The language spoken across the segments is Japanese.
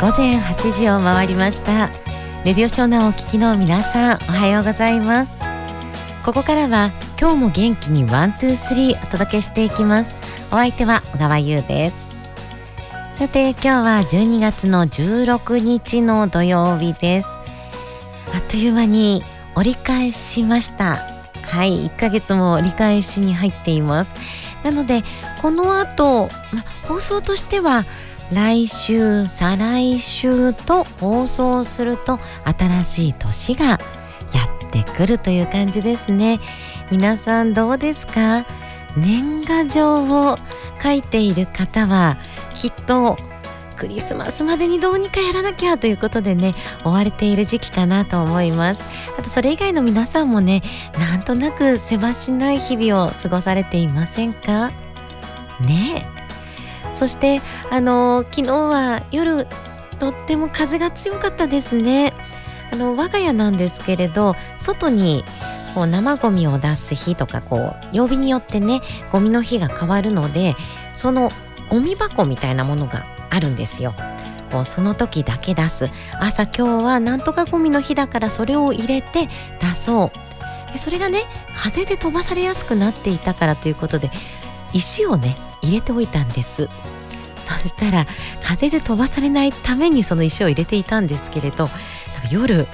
午前8時を回りました。レディオショーナをお聞きの皆さんおはようございます。ここからは今日も元気に one two three お届けしていきます。お相手は小川優です。さて今日は12月の16日の土曜日です。あっという間に折り返しました。はい1ヶ月も折り返しに入っています。なのでこの後、ま、放送としては来週再来週と放送すると新しい年がやってくるという感じですね。皆さんどうですか？年賀状を書いている方はきっとクリスマスまでにどうにかやらなきゃということでね追われている時期かなと思います。あとそれ以外の皆さんもねなんとなくせわしない日々を過ごされていませんか？ねえ。そしてあの昨日は夜とっても風が強かったですね。あの我が家なんですけれど外にこう生ゴミを出す日とかこう曜日によってねゴミの日が変わるのでそのゴミ箱みたいなものがあるんですよ。こうその時だけ出す。朝今日はなんとかゴミの日だからそれを入れて出そう。でそれがね風で飛ばされやすくなっていたからということで石をね入れておいたんです。そしたら風で飛ばされないためにその石を入れていたんですけれど夜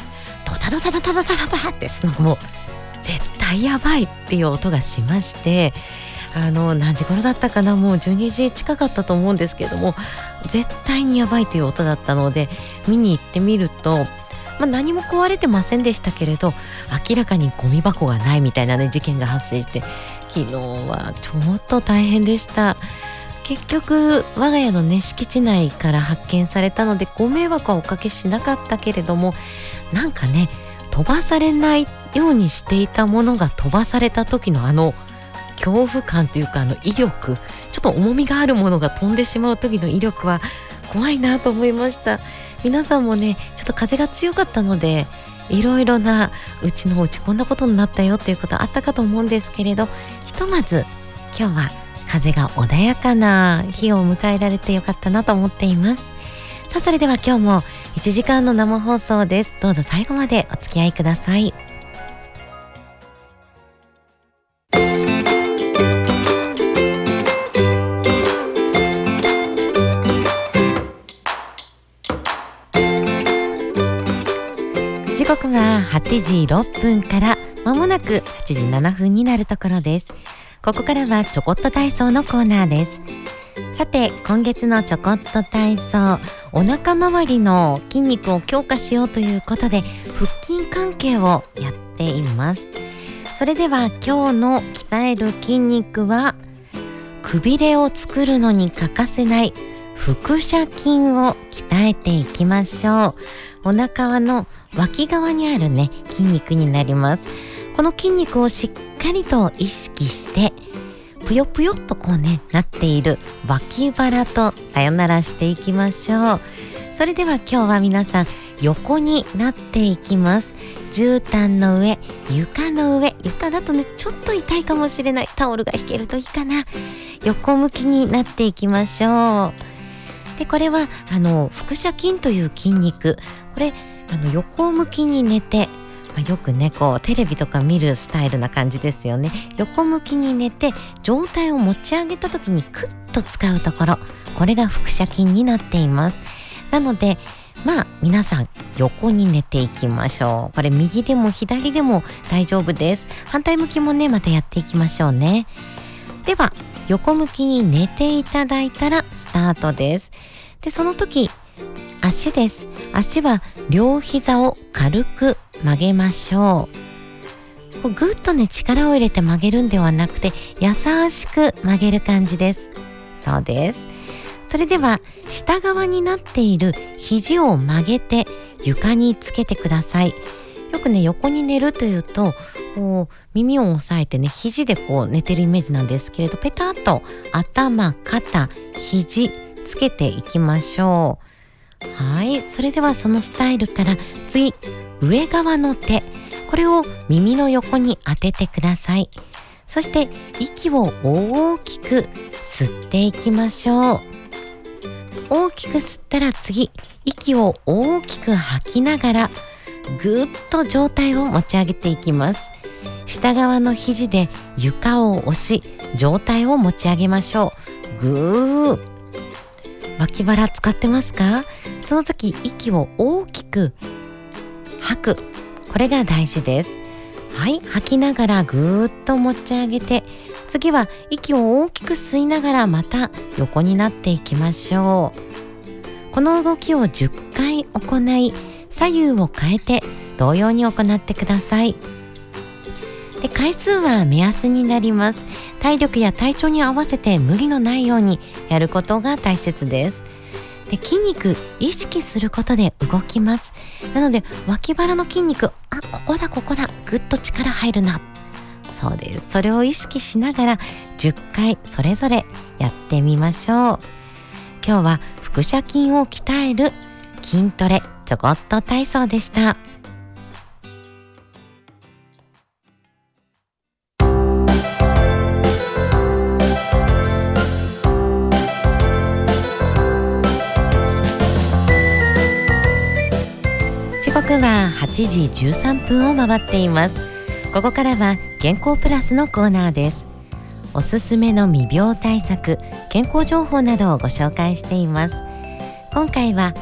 ドタドタドタドタドタってそのもう絶対やばいっていう音がしましてあの何時頃だったかなもう12時近かったと思うんですけれども絶対にやばいという音だったので見に行ってみると、まあ、何も壊れてませんでしたけれど明らかにゴミ箱がないみたいなね事件が発生して昨日はちょっと大変でした。結局我が家のね敷地内から発見されたのでご迷惑はおかけしなかったけれどもなんかね飛ばされないようにしていたものが飛ばされた時のあの恐怖感というかあの威力ちょっと重みがあるものが飛んでしまう時の威力は怖いなと思いました皆さんもねちょっと風が強かったのでいろいろなうちのうちこんなことになったよっていうことあったかと思うんですけれどひとまず今日は風が穏やかな日を迎えられてよかったなと思っています。さあそれでは今日も1時間の生放送です。どうぞ最後までお付き合いください。時6分からまもなく8時7分になるところです。ここからはちょこっと体操のコーナーです。さて今月のちょこっと体操お腹周りの筋肉を強化しようということで腹筋関係をやっています。それでは今日の鍛える筋肉はくびれを作るのに欠かせない腹斜筋を鍛えていきましょう。お腹の脇側にあるね筋肉になります。この筋肉をしっかりと意識してぷよぷよっとこうねなっている脇腹とさよならしていきましょう。それでは今日は皆さん横になっていきます。絨毯の上床の上床だとねちょっと痛いかもしれない。タオルが引けるといいかな。横向きになっていきましょう。でこれはあの腹斜筋という筋肉。これあの横向きに寝て、まあ、よくねこうテレビとか見るスタイルな感じですよね。横向きに寝て上体を持ち上げた時にクッと使うところ。これが腹斜筋になっています。なのでまあ皆さん横に寝ていきましょう。これ右でも左でも大丈夫です。反対向きもねまたやっていきましょうね。では横向きに寝ていただいたらスタートです。でその時足です。足は両膝を軽く曲げましょう。こうぐっとね力を入れて曲げるんではなくて優しく曲げる感じです。そうです。それでは下側になっている肘を曲げて床につけてください。よくね横に寝るというとこう耳を押さえてね肘でこう寝てるイメージなんですけれどペタッと頭肩肘つけていきましょう。はい。それではそのスタイルから次上側の手。これを耳の横に当ててください。そして息を大きく吸っていきましょう。大きく吸ったら次息を大きく吐きながらぐっと上体を持ち上げていきます。下側の肘で床を押し上体を持ち上げましょう。ぐー脇腹使ってますか？その時息を大きく吐く。これが大事です。はい吐きながらぐーっと持ち上げて次は息を大きく吸いながらまた横になっていきましょう。この動きを10回行い左右を変えて同様に行ってください。で回数は目安になります。体力や体調に合わせて無理のないようにやることが大切です。で筋肉意識することで動きます。なので脇腹の筋肉あここだここだぐっと力入るな。そうです。それを意識しながら10回それぞれやってみましょう。今日は腹斜筋を鍛える筋トレちょこっと体操でした。時刻は8時13分を回っています。ここからは健康プラスのコーナーです。おすすめの未病対策健康情報などをご紹介しています。今回は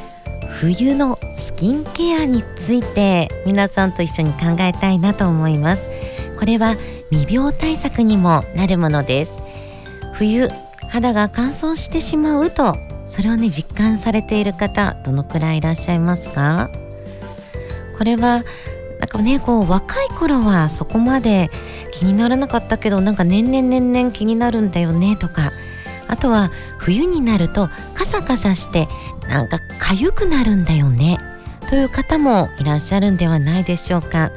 冬のスキンケアについて皆さんと一緒に考えたいなと思います。これは未病対策にもなるものです。冬肌が乾燥してしまうとそれをね実感されている方どのくらいいらっしゃいますか？これはなんかねこう若い頃はそこまで気にならなかったけどなんか年々年々気になるんだよねとかあとは冬になるとカサカサしてなんか痒くなるんだよね。という方もいらっしゃるんではないでしょうか。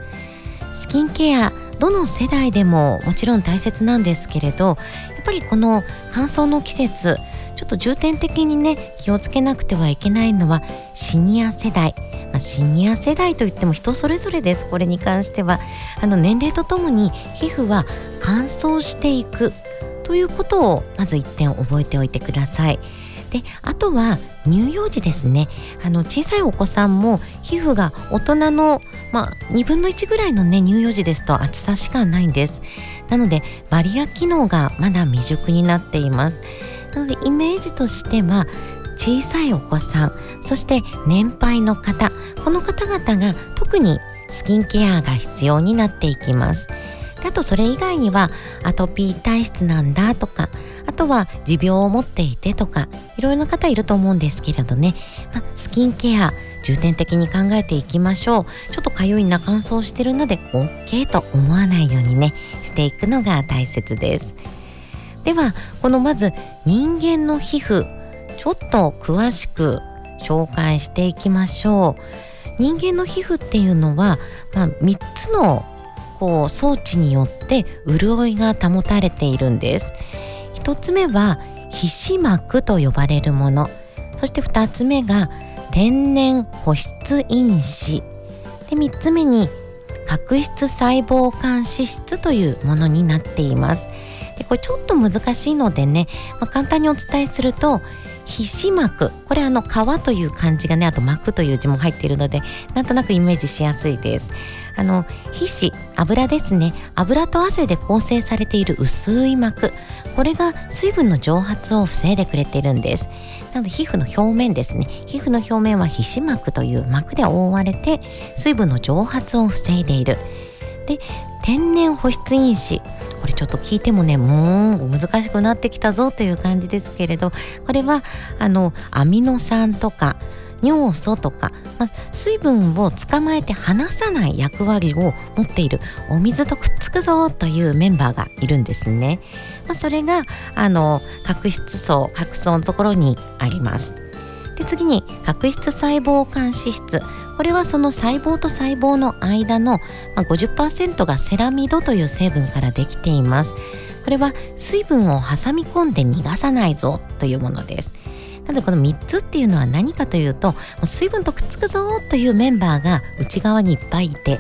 スキンケアどの世代でももちろん大切なんですけれどやっぱりこの乾燥の季節ちょっと重点的にね気をつけなくてはいけないのはシニア世代。まあ、シニア世代といっても人それぞれです。これに関しては。あの年齢とともに皮膚は乾燥していくということをまず一点覚えておいてください。であとは乳幼児ですね。あの小さいお子さんも皮膚が大人の、まあ、2分の1ぐらいのね乳幼児ですと厚さしかないんです。なのでバリア機能がまだ未熟になっています。なのでイメージとしては小さいお子さんそして年配の方この方々が特にスキンケアが必要になっていきます。あとそれ以外にはアトピー体質なんだとかあとは持病を持っていてとかいろいろな方いると思うんですけれどね、まあ、スキンケア重点的に考えていきましょう。ちょっとかゆいな乾燥してるので OK と思わないようにねしていくのが大切です。ではこのまず人間の皮膚ちょっと詳しく紹介していきましょう。人間の皮膚っていうのは、まあ、3つのこう装置によって潤いが保たれているんです。1つ目は皮脂膜と呼ばれるもの。そして2つ目が天然保湿因子。で3つ目に角質細胞間脂質というものになっています。でこれちょっと難しいのでね、まあ、簡単にお伝えすると皮脂膜これあの皮という漢字がねあと膜という字も入っているのでなんとなくイメージしやすいです。あの皮脂油ですね。油と汗で構成されている薄い膜。これが水分の蒸発を防いでくれてるんです。なので皮膚の表面ですね。皮膚の表面は皮脂膜という膜で覆われて水分の蒸発を防いでいる。で天然保湿因子。これちょっと聞いてもねもう難しくなってきたぞという感じですけれどこれはあのアミノ酸とか尿素とか、まあ、水分を捕まえて離さない役割を持っているお水とくっつくぞというメンバーがいるんですね。まあ、それがあの角質層角層のところにあります。で次に角質細胞間脂質これはその細胞と細胞の間の、まあ、50%がセラミドという成分からできていますこれは水分を挟み込んで逃がさないぞというものですなのでこの3つっていうのは何かというと水分とくっつくぞというメンバーが内側にいっぱいいて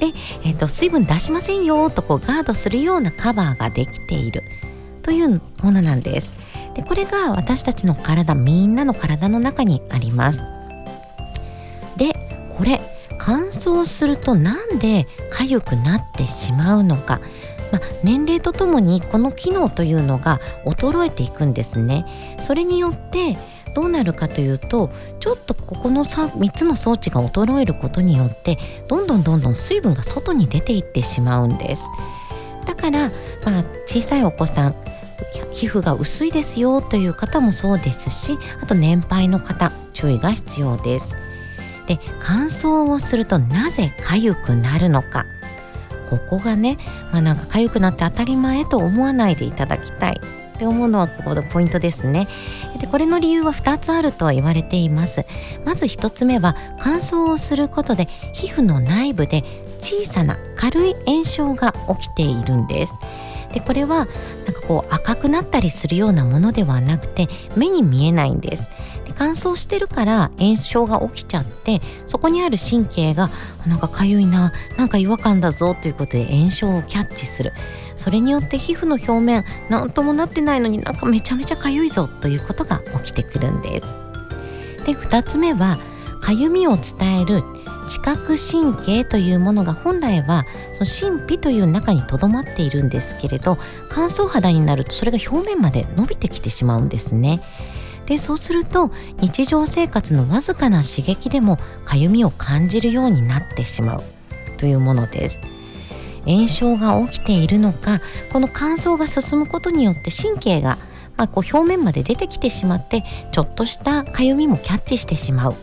で、えーと、水分出しませんよとこうガードするようなカバーができている。というものなんです。でこれが私たちの体みんなの体の中にあります。でこれ乾燥するとなんで痒くなってしまうのか、まあ、年齢とともにこの機能というのが衰えていくんですね。それによってどうなるかというとちょっとここの 3, 3つの装置が衰えることによってどんどんどんどん水分が外に出ていってしまうんです。だから、まあ、小さいお子さん皮膚が薄いですよという方もそうですしあと年配の方注意が必要です。で乾燥をするとなぜ痒くなるのか。ここがね、まあ、なんか痒くなって当たり前と思わないでいただきたい。って思うのはここのポイントですね。でこれの理由は2つあると言われています。まず1つ目は乾燥をすることで皮膚の内部で小さな軽い炎症が起きているんです。でこれはなんかこう赤くなったりするようなものではなくて目に見えないんです。乾燥してるから炎症が起きちゃってそこにある神経がなんか痒いななんか違和感だぞということで炎症をキャッチするそれによって皮膚の表面何ともなってないのになんかめちゃめちゃ痒いぞということが起きてくるんですで2つ目は痒みを伝える知覚神経というものが本来はその神秘という中にとどまっているんですけれど乾燥肌になるとそれが表面まで伸びてきてしまうんですね。でそうすると日常生活のわずかな刺激でもかゆみを感じるようになってしまう。というものです。炎症が起きているのかこの乾燥が進むことによって神経が、まあ、こう表面まで出てきてしまってちょっとしたかゆみもキャッチしてしまう。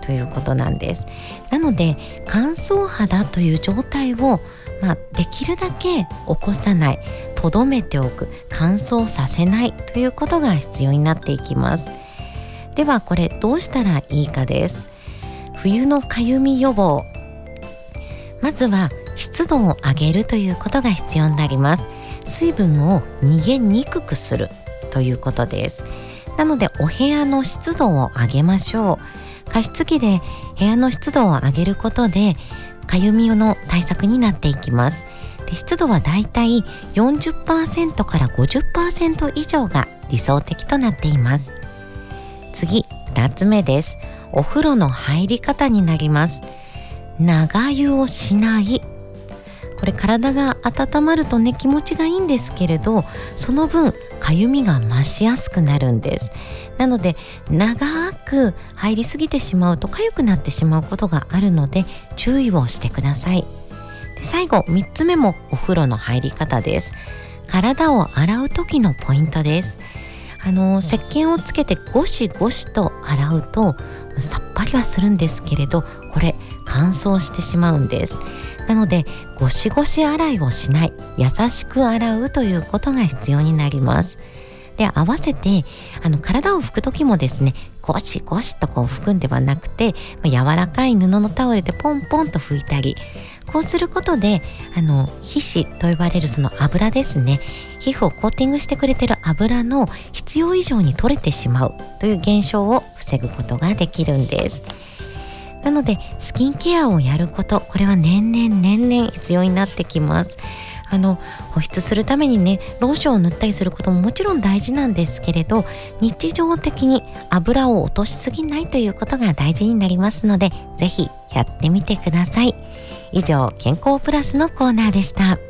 ということなんです。なので乾燥肌という状態を、まあ、できるだけ起こさないとどめておく乾燥させないということが必要になっていきます。ではこれどうしたらいいかです。冬のかゆみ予防。まずは湿度を上げるということが必要になります。水分を逃げにくくするということです。なのでお部屋の湿度を上げましょう。加湿器で部屋の湿度を上げることでかゆみの対策になっていきます。で湿度はだいたい40%から50%以上が理想的となっています。次2つ目です。お風呂の入り方になります。長湯をしない。これ体が温まるとね気持ちがいいんですけれどその分かゆみが増しやすくなるんです。なので長く入りすぎてしまうと痒くなってしまうことがあるので注意をしてください。最後3つ目もお風呂の入り方です。体を洗う時のポイントです。あの石鹸をつけてゴシゴシと洗うとさっぱりはするんですけれどこれ乾燥してしまうんです。なのでゴシゴシ洗いをしない優しく洗うということが必要になります。で合わせてあの体を拭く時もですねゴシゴシとこう拭くんではなくて、柔らかい布のタオルでポンポンと拭いたりこうすることであの皮脂と呼ばれるその油ですね皮膚をコーティングしてくれてる油の必要以上に取れてしまうという現象を防ぐことができるんです。なのでスキンケアをやることこれは年々年々必要になってきます。あの保湿するためにねローションを塗ったりすることももちろん大事なんですけれど日常的に油を落としすぎないということが大事になりますので是非やってみてください。以上健康プラスのコーナーでした。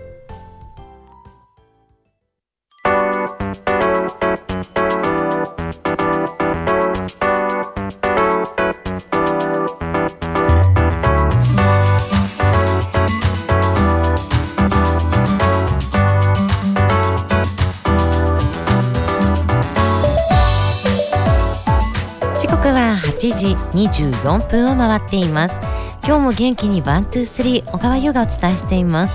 24分を回っています。今日も元気に one、two、three 小川優がお伝えしています。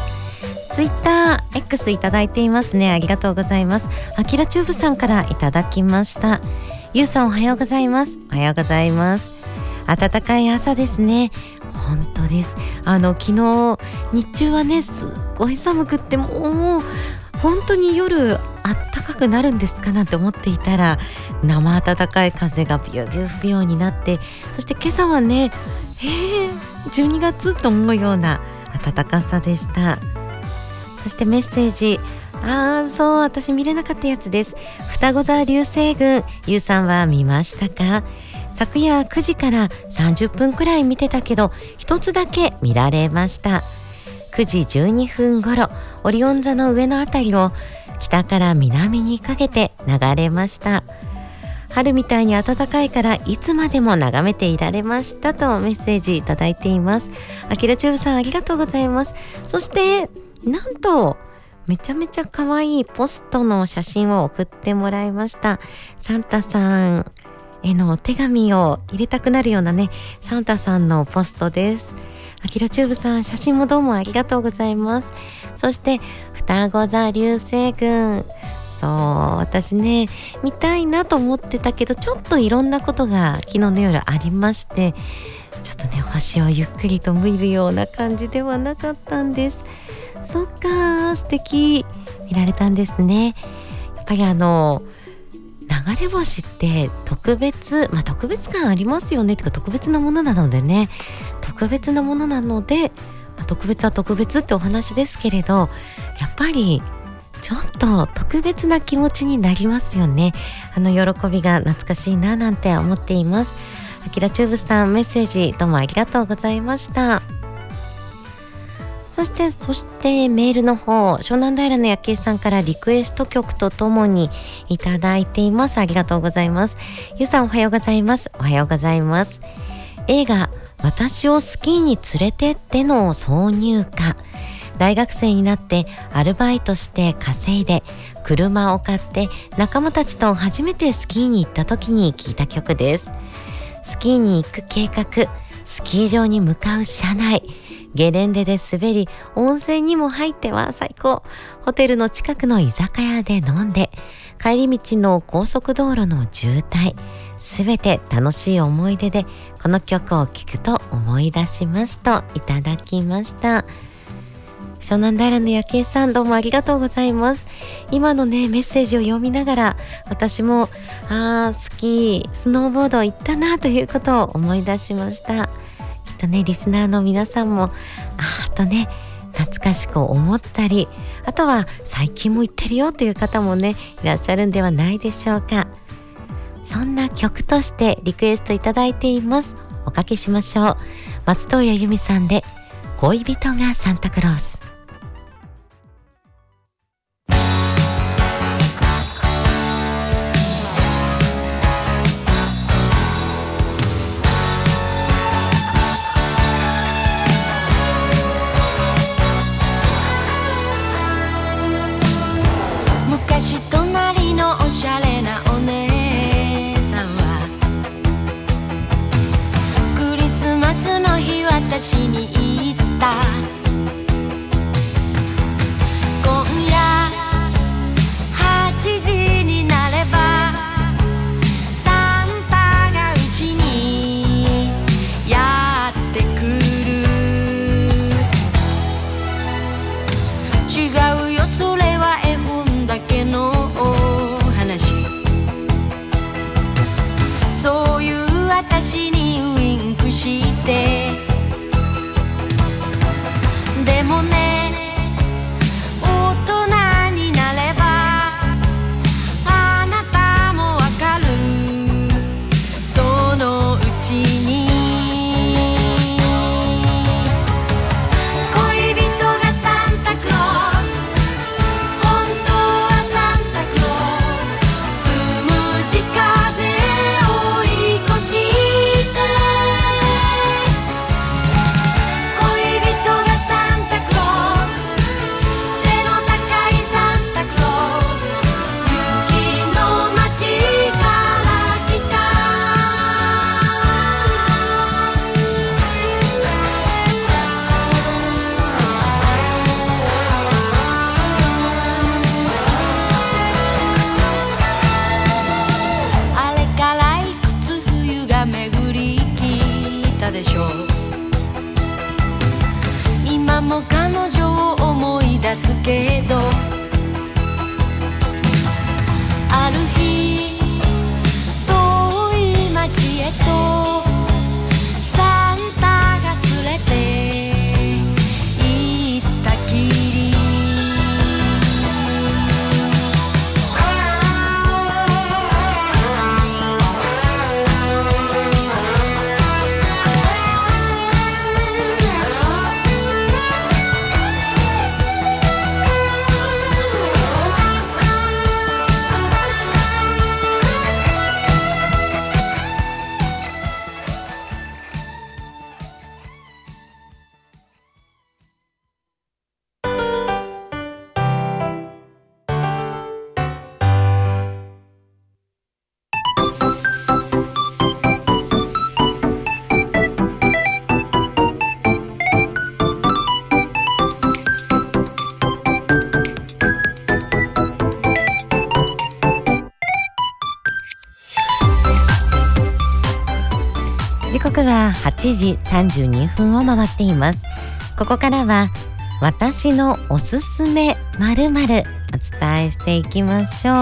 ツイッター X いただいていますね。ありがとうございます。あきらチューブさんからいただきました。ゆうさんおはようございます。おはようございます。暖かい朝ですね。本当です。あの昨日日中はねすっごい寒くってもう本当に夜あったかくなるんですかなんて思っていたら生暖かい風がビュービュー吹くようになってそして今朝はねえー、12月と思うような暖かさでした。そしてメッセージああそう私見れなかったやつです。双子座流星群ゆうさんは見ましたか？昨夜9時から30分くらい見てたけど一つだけ見られました。9時12分頃オリオン座の上のあたりを北から南にかけて流れました。春みたいに暖かいからいつまでも眺めていられましたとメッセージいただいています。あきらチューブさんありがとうございます。そしてなんとめちゃめちゃ可愛いポストの写真を送ってもらいました。サンタさんへのお手紙を入れたくなるようなねサンタさんのポストです。あきらチューブさん写真もどうもありがとうございます。そして双子座流星群。そう私ね見たいなと思ってたけどちょっといろんなことが昨日の夜ありましてちょっとね星をゆっくりと見るような感じではなかったんです。そっか素敵。見られたんですね。やっぱりあの流れ星って特別まあ特別感ありますよね。ってか特別なものなのでね。特別なものなので、まあ、特別は特別ってお話ですけれどやっぱりちょっと特別な気持ちになりますよね。あの喜びが懐かしいななんて思っています。あきらチューブさんメッセージどうもありがとうございました。そしてそしてメールの方湘南平の夜景さんからリクエスト曲とともにいただいています。ありがとうございます。ゆうさんおはようございます。おはようございます。映画私をスキーに連れてっての挿入歌。大学生になってアルバイトして稼いで車を買って仲間たちと初めてスキーに行った時に聴いた曲です。スキーに行く計画スキー場に向かう車内。ゲレンデで滑り、温泉にも入っては最高。ホテルの近くの居酒屋で飲んで、帰り道の高速道路の渋滞、すべて楽しい思い出で、この曲を聴くと思い出しますといただきました。湘南平の夜景さんどうもありがとうございます。今のね、メッセージを読みながら、私も、あー、スキー、スノーボード行ったなということを思い出しましたきっ。とねリスナーの皆さんもあーとね懐かしく思ったりあとは最近も言ってるよという方もねいらっしゃるんではないでしょうかそんな曲としてリクエストいただいています。おかけしましょう。松任谷由実さんで恋人がサンタクロース8時32分を回っています。ここからは私のおすすめまるまるお伝えしていきましょう。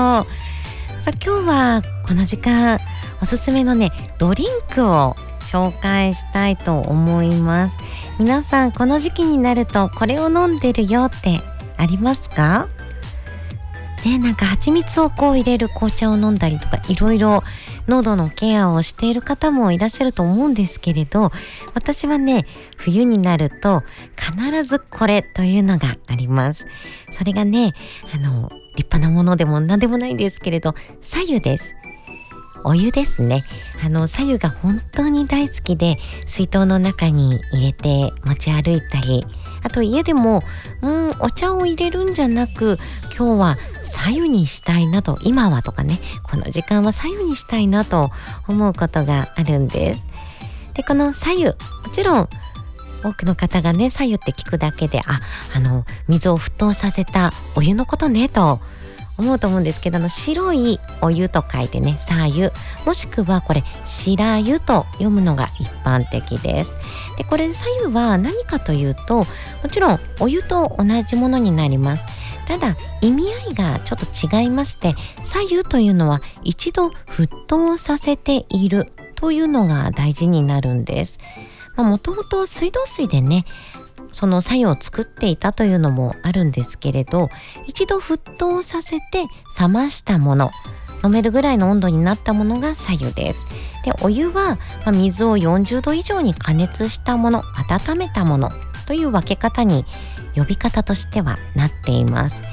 さあ今日はこの時間おすすめのねドリンクを紹介したいと思います。皆さんこの時期になるとこれを飲んでるよってありますか？ねなんか蜂蜜をこう入れる紅茶を飲んだりとかいろいろ喉のケアをしている方もいらっしゃると思うんですけれど私はね冬になると必ずこれというのがあります。それがねあの立派なものでも何でもないんですけれど左右です。お湯ですね。あの左右が本当に大好きで水筒の中に入れて持ち歩いたりあと家でもうんお茶を入れるんじゃなく今日は左右にしたいなと今はとかねこの時間は左右にしたいなと思うことがあるんです。でこの左右もちろん多くの方がね左右って聞くだけでああの水を沸騰させたお湯のことねと思うと思うんですけどの白いお湯と書いてね左右もしくはこれ白湯と読むのが一般的です。でこれ左右は何かというともちろんお湯と同じものになります。ただ意味合いがちょっと違いまして左右というのは一度沸騰させているというのが大事になるんです。もともと水道水でねその作用を作っていたというのもあるんですけれど一度沸騰させて冷ましたもの飲めるぐらいの温度になったものが左右です。でお湯は、まあ、水を40度以上に加熱したもの温めたものという分け方に呼び方としてはなっています。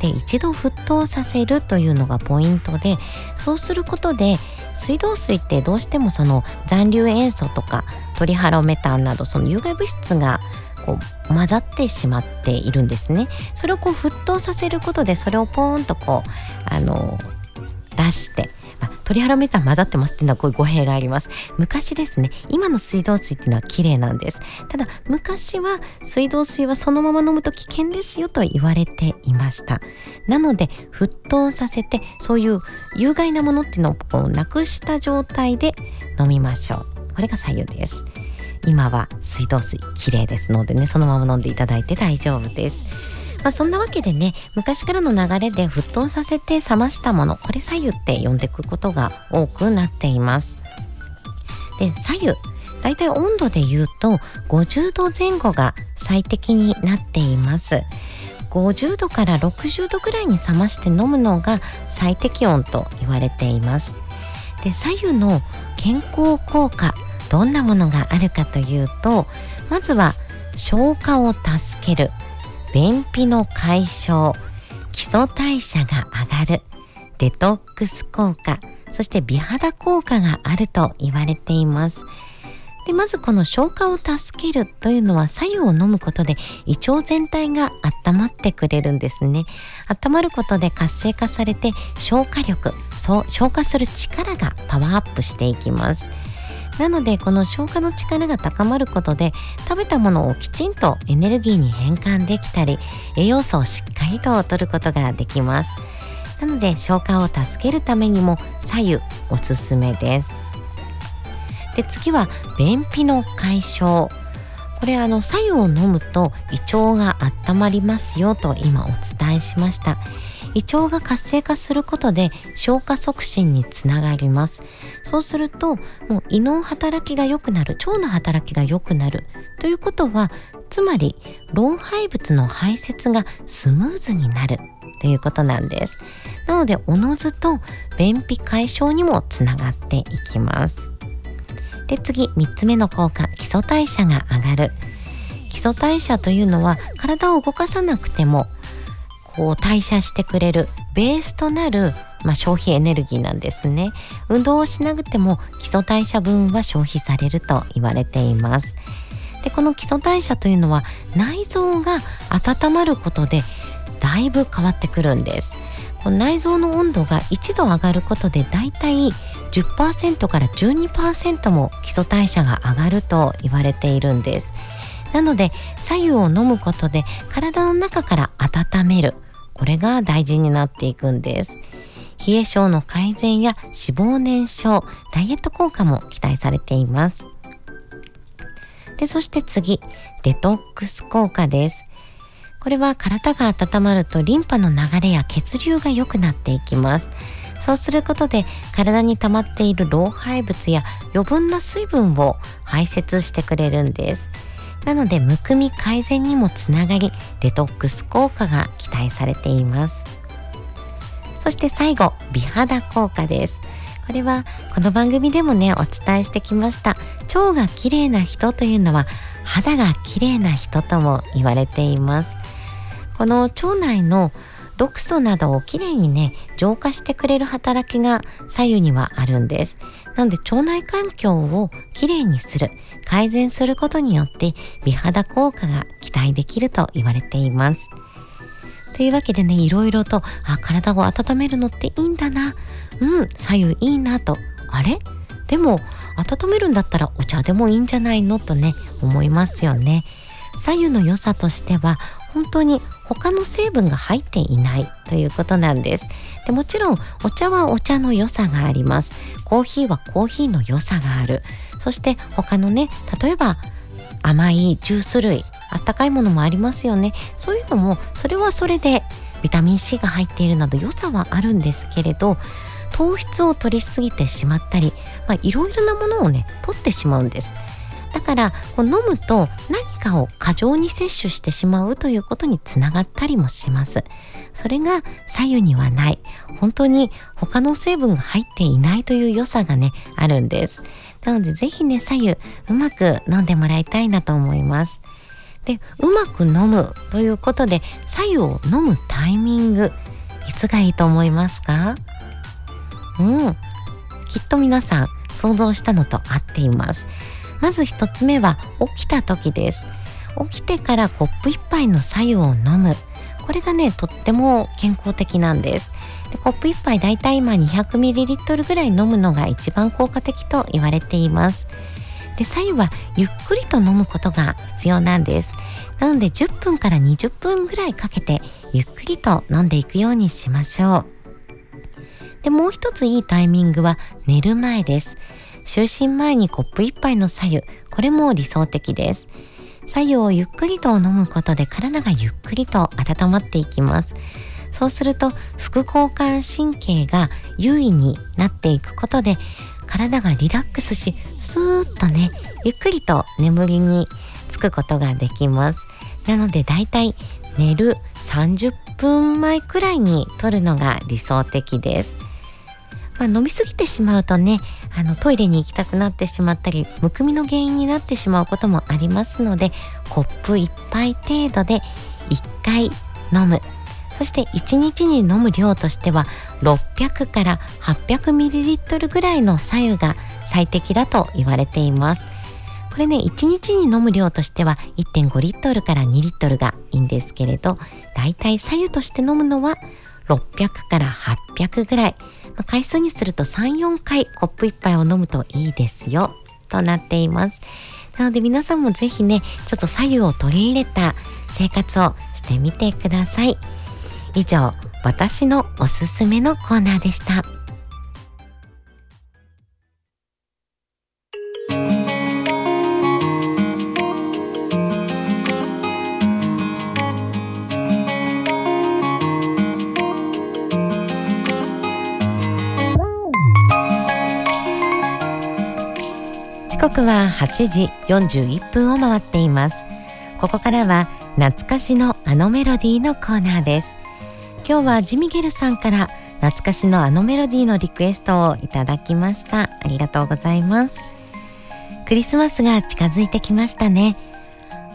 で一度沸騰させるというのがポイントでそうすることで水道水ってどうしてもその残留塩素とかトリハロメタンなどその有害物質がこう混ざってしまっているんですね。それをこう沸騰させることでそれをポーンとこうあの出してトリハロメタン混ざってますっていうのはこういう語弊があります。昔ですね今の水道水っていうのは綺麗なんです。ただ昔は水道水はそのまま飲むと危険ですよと言われていました。なので沸騰させてそういう有害なものっていうのをこうなくした状態で飲みましょう。これが左右です。今は水道水綺麗ですのでねそのまま飲んでいただいて大丈夫です。まあ、そんなわけでね昔からの流れで沸騰させて冷ましたものこれ左右って呼んでいくことが多くなっています。で左右だいたい温度で言うと50度前後が最適になっています。50度から60度ぐらいに冷まして飲むのが最適温と言われています。で左右の健康効果どんなものがあるかというとまずは消化を助ける。便秘の解消。基礎代謝が上がる。デトックス効果。そして美肌効果があると言われています。でまずこの消化を助けるというのは左右を飲むことで胃腸全体が温まってくれるんですね。温まることで活性化されて消化力そう消化する力がパワーアップしていきます。なのでこの消化の力が高まることで食べたものをきちんとエネルギーに変換できたり栄養素をしっかりと摂ることができます。なので消化を助けるためにも左右おすすめです。で次は便秘の解消。これあの左右を飲むと胃腸が温まりますよと今お伝えしました。胃腸が活性化することで消化促進につながります。そうするともう胃の働きが良くなる腸の働きが良くなる。ということはつまり老廃物の排泄がスムーズになる。ということなんです。なのでおのずと便秘解消にもつながっていきます。で次3つ目の効果。基礎代謝が上がる。基礎代謝というのは体を動かさなくてもこう代謝してくれるベースとなる、まあ、消費エネルギーなんですね。運動をしなくても基礎代謝分は消費されると言われています。でこの基礎代謝というのは内臓が温まることでだいぶ変わってくるんです。この内臓の温度が1度上がることでだいたい10%から12%も基礎代謝が上がると言われているんです。なので左右を飲むことで体の中から温めるこれが大事になっていくんです冷え症の改善や脂肪燃焼ダイエット効果も期待されていますで、そして次、デトックス効果です。これは体が温まるとリンパの流れや血流が良くなっていきます。そうすることで体に溜まっている老廃物や余分な水分を排泄してくれるんです。なのでむくみ改善にもつながりデトックス効果が期待されています。そして最後美肌効果です。これはこの番組でもねお伝えしてきました。腸が綺麗な人というのは肌が綺麗な人とも言われています。この腸内の毒素などをきれいにね浄化してくれる働きが左右にはあるんです。なので腸内環境をきれいにする改善することによって美肌効果が期待できると言われています。というわけでねいろいろとあ体を温めるのっていいんだな。うん左右いいなと。あれ？でも温めるんだったらお茶でもいいんじゃないの？とね思いますよね。左右の良さとしては本当に他の成分が入っていないということなんです。でもちろんお茶はお茶の良さがあります。コーヒーはコーヒーの良さがある。そして他のね、例えば甘いジュース類、あったかいものもありますよね。そういうのもそれはそれでビタミン C が入っているなど良さはあるんですけれど糖質を取りすぎてしまったり、まあ、いろいろなものをね取ってしまうんです。だからこう飲むと何かを過剰に摂取してしまうということにつながったりもします。それが左右にはない。本当に他の成分が入っていないという良さがね、あるんです。なのでぜひね、左右うまく飲んでもらいたいなと思います。で、うまく飲むということで、左右を飲むタイミング、いつがいいと思いますか？うん。きっと皆さん想像したのと合っています。まず一つ目は起きた時です。起きてからコップ一杯の白湯を飲む。これがね、とっても健康的なんです。でコップ一杯だいたい今 200ml ぐらい飲むのが一番効果的と言われています。で、左右はゆっくりと飲むことが必要なんです。なので10分から20分ぐらいかけてゆっくりと飲んでいくようにしましょう。で、もう一ついいタイミングは寝る前です。就寝前にコップ一杯の左右、これも理想的です。左右をゆっくりと飲むことで体がゆっくりと温まっていきます。そうすると副交感神経が優位になっていくことで体がリラックスし、スーッとね、ゆっくりと眠りにつくことができます。なのでだいたい寝る30分前くらいに取るのが理想的です。まあ、飲みすぎてしまうとねあのトイレに行きたくなってしまったりむくみの原因になってしまうこともありますのでコップ1杯程度で1回飲む。そして1日に飲む量としては600から 800ml ぐらいの左右が最適だと言われています。これね1日に飲む量としては1.5リットルから2リットルがいいんですけれどだいたい左右として飲むのは600から800ぐらい、回数にすると3、4回コップ1杯を飲むといいですよとなっています。なので皆さんもぜひね、ちょっと左右を取り入れた生活をしてみてください。以上、私のおすすめのコーナーでした。刻は8時41分を回っています。ここからは懐かしのあのメロディーのコーナーです。今日はジミゲルさんから懐かしのあのメロディーのリクエストをいただきました。ありがとうございます。クリスマスが近づいてきましたね。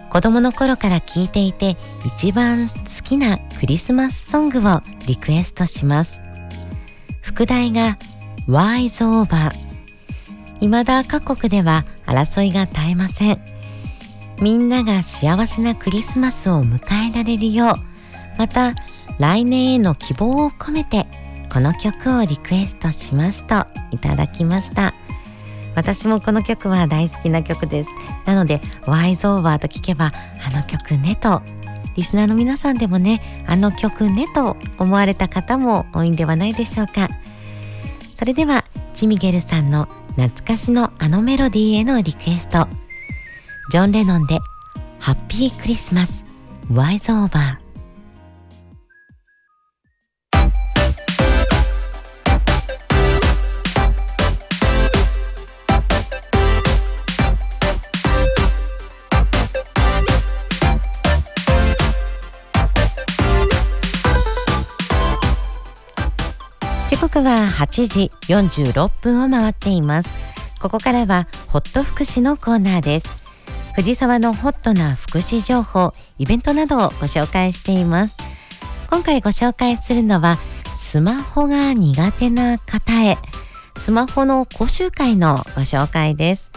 子供の頃から聴いていて一番好きなクリスマスソングをリクエストします。副題が Wise Over 未だ各国では争いが絶えません。みんなが幸せなクリスマスを迎えられるよう、また来年への希望を込めてこの曲をリクエストしますといただきました。私もこの曲は大好きな曲です。なので、ワイズオーバーと聞けば、あの曲ねと、リスナーの皆さんでもね、あの曲ねと思われた方も多いんではないでしょうか。それでは、ジミゲルさんの懐かしのあのメロディーへのリクエスト。ジョン・レノンでハッピークリスマスワイズオーバー。刻は8時46分を回っています。ここからはホット福祉のコーナーです。藤沢のホットな福祉情報イベントなどをご紹介しています。今回ご紹介するのはスマホが苦手な方へスマホの講習会のご紹介です。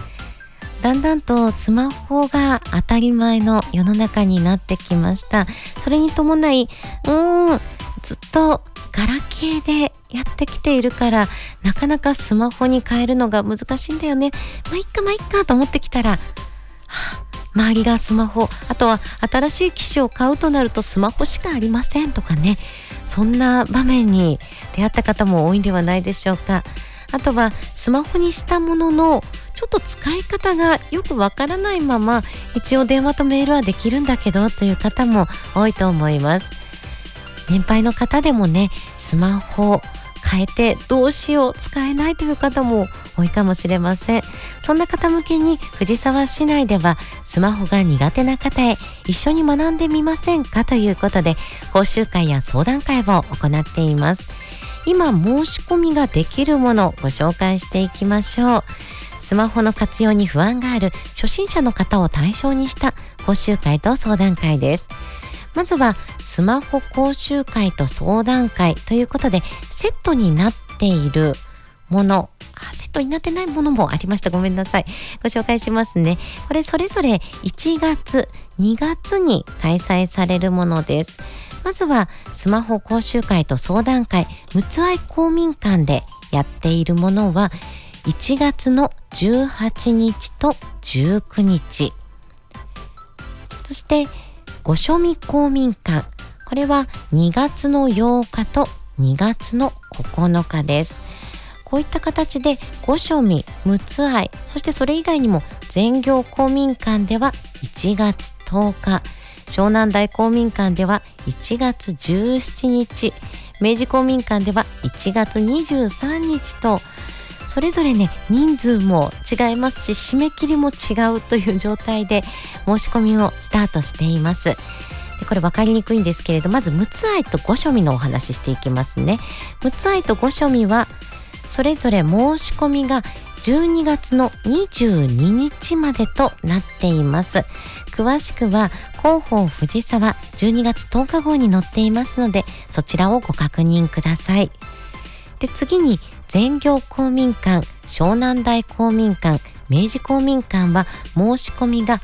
だんだんとスマホが当たり前の世の中になってきました。それに伴いうーんずっとガラケーでやってきているからなかなかスマホに変えるのが難しいんだよね。まあいっかまあいっかと思ってきたら、はあ、周りがスマホあとは新しい機種を買うとなるとスマホしかありませんとかね。そんな場面に出会った方も多いんではないでしょうか。あとはスマホにしたもののちょっと使い方がよくわからないまま一応電話とメールはできるんだけどという方も多いと思います。年配の方でもねスマホ変えてどうしよう使えないという方も多いかもしれません。そんな方向けに藤沢市内ではスマホが苦手な方へ一緒に学んでみませんかということで講習会や相談会を行っています。今申し込みができるものをご紹介していきましょう。スマホの活用に不安がある初心者の方を対象にした講習会と相談会です。まずはスマホ講習会と相談会ということでセットになっているものセットになってないものもありました。ごめんなさい。ご紹介しますね。これそれぞれ1月2月に開催されるものです。まずはスマホ講習会と相談会むつ愛公民館でやっているものは1月の18日と19日。そして御所見公民館。これは2月の8日と2月の9日です。こういった形で御所見陸奥愛そしてそれ以外にも全業公民館では1月10日。湘南台公民館では1月17日。明治公民館では1月23日とそれぞれね人数も違いますし締め切りも違うという状態で申し込みをスタートしています。でこれ分かりにくいんですけれどまず陸奥愛と御所見のお話ししていきますね。陸奥愛と御所見はそれぞれ申し込みが12月の22日までとなっています。詳しくは広報藤沢12月10日号に載っていますのでそちらをご確認ください。で次に全業公民館湘南台公民館明治公民館は申し込みが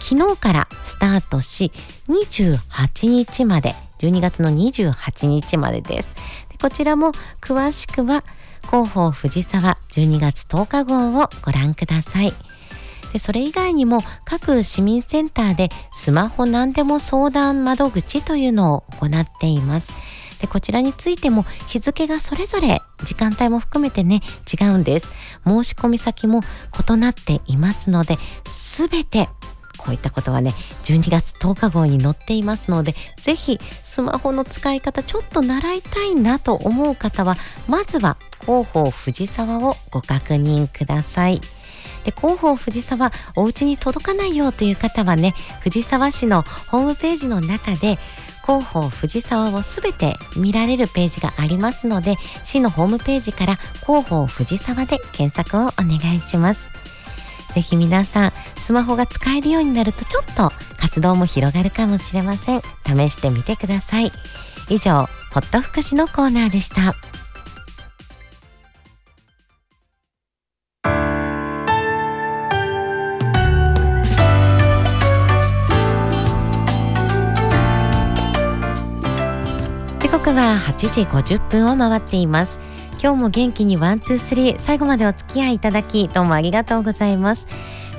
昨日からスタートし28日まで12月の28日までです。でこちらも詳しくは広報藤沢12月10日号をご覧ください。でそれ以外にも各市民センターでスマホ何でも相談窓口というのを行っています。でこちらについても日付がそれぞれ時間帯も含めてね違うんです申し込み先も異なっていますので全てこういったことはね12月10日号に載っていますのでぜひスマホの使い方ちょっと習いたいなと思う方はまずは広報藤沢をご確認ください。で広報藤沢お家に届かないよという方はね藤沢市のホームページの中で広報藤沢をすべて見られるページがありますので市のホームページから広報藤沢で検索をお願いします。ぜひ皆さんスマホが使えるようになるとちょっと活動も広がるかもしれません。試してみてください。以上ホット福祉のコーナーでした。刻は8時50分を回っています。今日も元気に one two three 最後までお付き合いいただきどうもありがとうございます。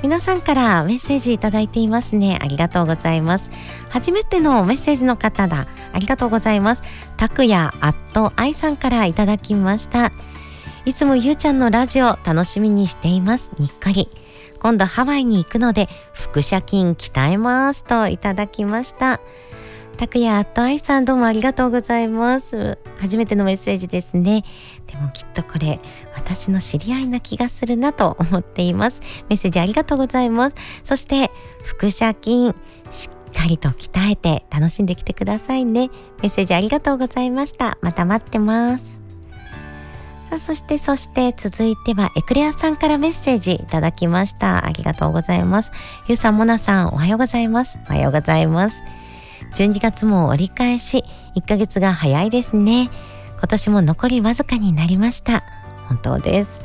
皆さんからメッセージいただいていますね。ありがとうございます。初めてのメッセージの方だ。ありがとうございます。拓也アット愛さんからいただきました。いつもゆうちゃんのラジオ楽しみにしています。にっこり。今度ハワイに行くので腹斜筋鍛えますといただきました。拓也と愛さんどうもありがとうございます。初めてのメッセージですね。でもきっとこれ私の知り合いな気がするなと思っています。メッセージありがとうございます。そして腹斜筋しっかりと鍛えて楽しんできてくださいね。メッセージありがとうございました。また待ってます。さあそしてそして続いてはエクレアさんからメッセージいただきました。ありがとうございます。ゆうさんもなさんおはようございます。おはようございます。12月も折り返し1ヶ月が早いですね。今年も残りわずかになりました。本当です。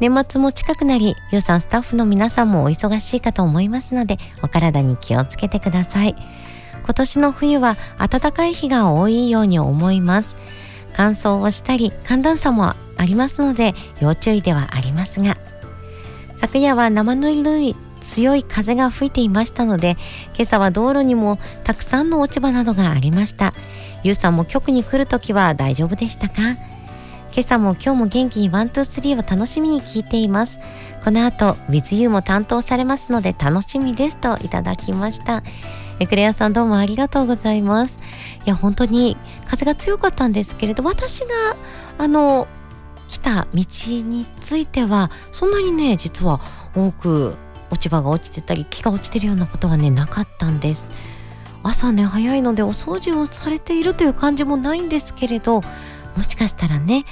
年末も近くなりゆうさんスタッフの皆さんもお忙しいかと思いますのでお体に気をつけてください。今年の冬は暖かい日が多いように思います。乾燥をしたり寒暖差もありますので要注意ではありますが。昨夜は生ぬるい強い風が吹いていましたので今朝は道路にもたくさんの落ち葉などがありました。ゆうさんも局に来るときは大丈夫でしたか？今朝も今日も元気に one、two、three を楽しみに聞いています。この後 With You も担当されますので楽しみですといただきました。エクレアさんどうもありがとうございます。いや本当に風が強かったんですけれど私があの来た道についてはそんなにね実は多く落ち葉が落ちてたり木が落ちてるようなことはねなかったんです。朝ね早いのでお掃除をされているという感じもないんですけれどもしかしたらね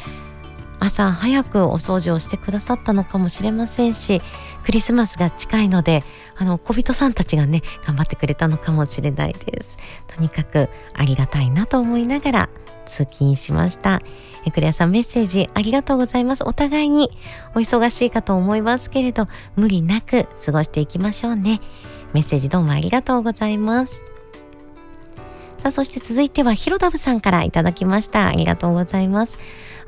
朝早くお掃除をしてくださったのかもしれませんしクリスマスが近いのであの小人さんたちがね頑張ってくれたのかもしれないです。とにかくありがたいなと思いながら通勤しました。えクレアさんメッセージありがとうございます。お互いにお忙しいかと思いますけれど無理なく過ごしていきましょうね。メッセージどうもありがとうございます。さあそして続いてはひろだぶさんからいただきました。ありがとうございます。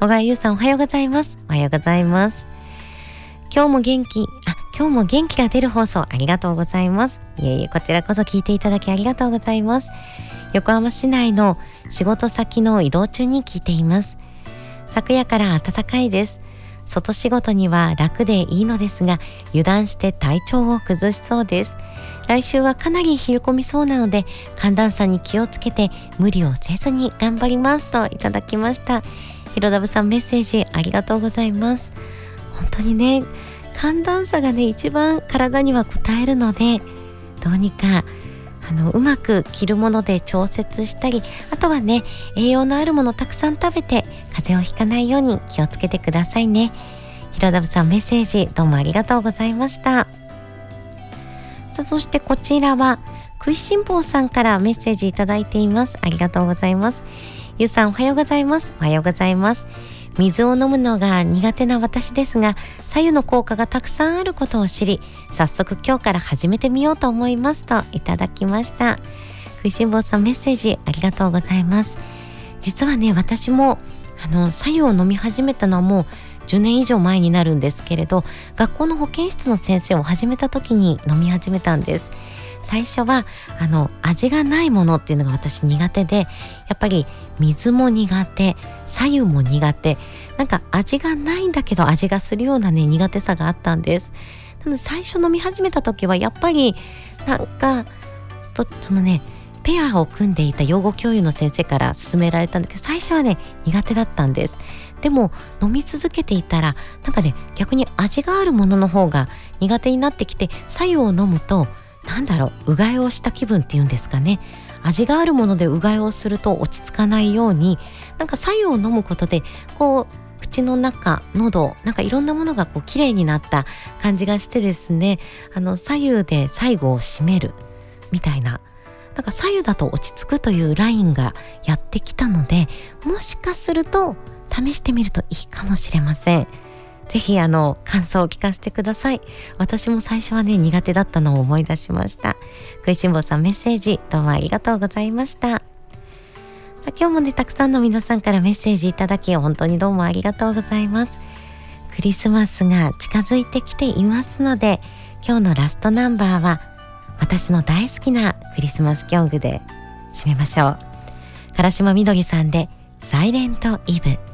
小川優さんおはようございます。おはようございます。今日も元気あ今日も元気が出る放送ありがとうございます。いえいえこちらこそ聞いていただきありがとうございます。横浜市内の仕事先の移動中に聞いています。昨夜から暖かいです。外仕事には楽でいいのですが油断して体調を崩しそうです。来週はかなり冷え込みそうなので寒暖差に気をつけて無理をせずに頑張ります。といただきました。ひろだぶさんメッセージありがとうございます。本当にね寒暖差がね一番体には応えるのでどうにかあのうまく着るもので調節したりあとはね栄養のあるものたくさん食べて風邪をひかないように気をつけてくださいね。ひろだぶさんメッセージどうもありがとうございました。さあそしてこちらは食いしん坊さんからメッセージいただいています。ありがとうございます。ゆうさんおはようございます。おはようございます。水を飲むのが苦手な私ですが左右の効果がたくさんあることを知り早速今日から始めてみようと思いますといただきました。食いしん坊さんメッセージありがとうございます。実はね私もあの左右を飲み始めたのはもう10年以上前になるんですけれど学校の保健室の先生を始めた時に飲み始めたんです。最初はあの味がないものっていうのが私苦手でやっぱり水も苦手左右も苦手なんか味がないんだけど味がするようなね苦手さがあったんです。なので最初飲み始めた時はやっぱりなんかとそのねペアを組んでいた養護教諭の先生から勧められたんだけど最初はね苦手だったんです。でも飲み続けていたらなんかね逆に味があるものの方が苦手になってきて白湯を飲むとなんだろううがいをした気分っていうんですかね味があるものでうがいをすると落ち着かないようになんか白湯を飲むことでこう口の中喉なんかいろんなものがこう綺麗になった感じがしてですねあの左右で最後を締めるみたいななんか左右だと落ち着くというラインがやってきたのでもしかすると試してみるといいかもしれません。ぜひあの感想を聞かせてください。私も最初はね苦手だったのを思い出しました。食いしん坊さんメッセージどうもありがとうございました。さ今日もねたくさんの皆さんからメッセージいただき本当にどうもありがとうございます。クリスマスが近づいてきていますので今日のラストナンバーは私の大好きなクリスマスキョングで締めましょう。唐島みどりさんでサイレントイブ。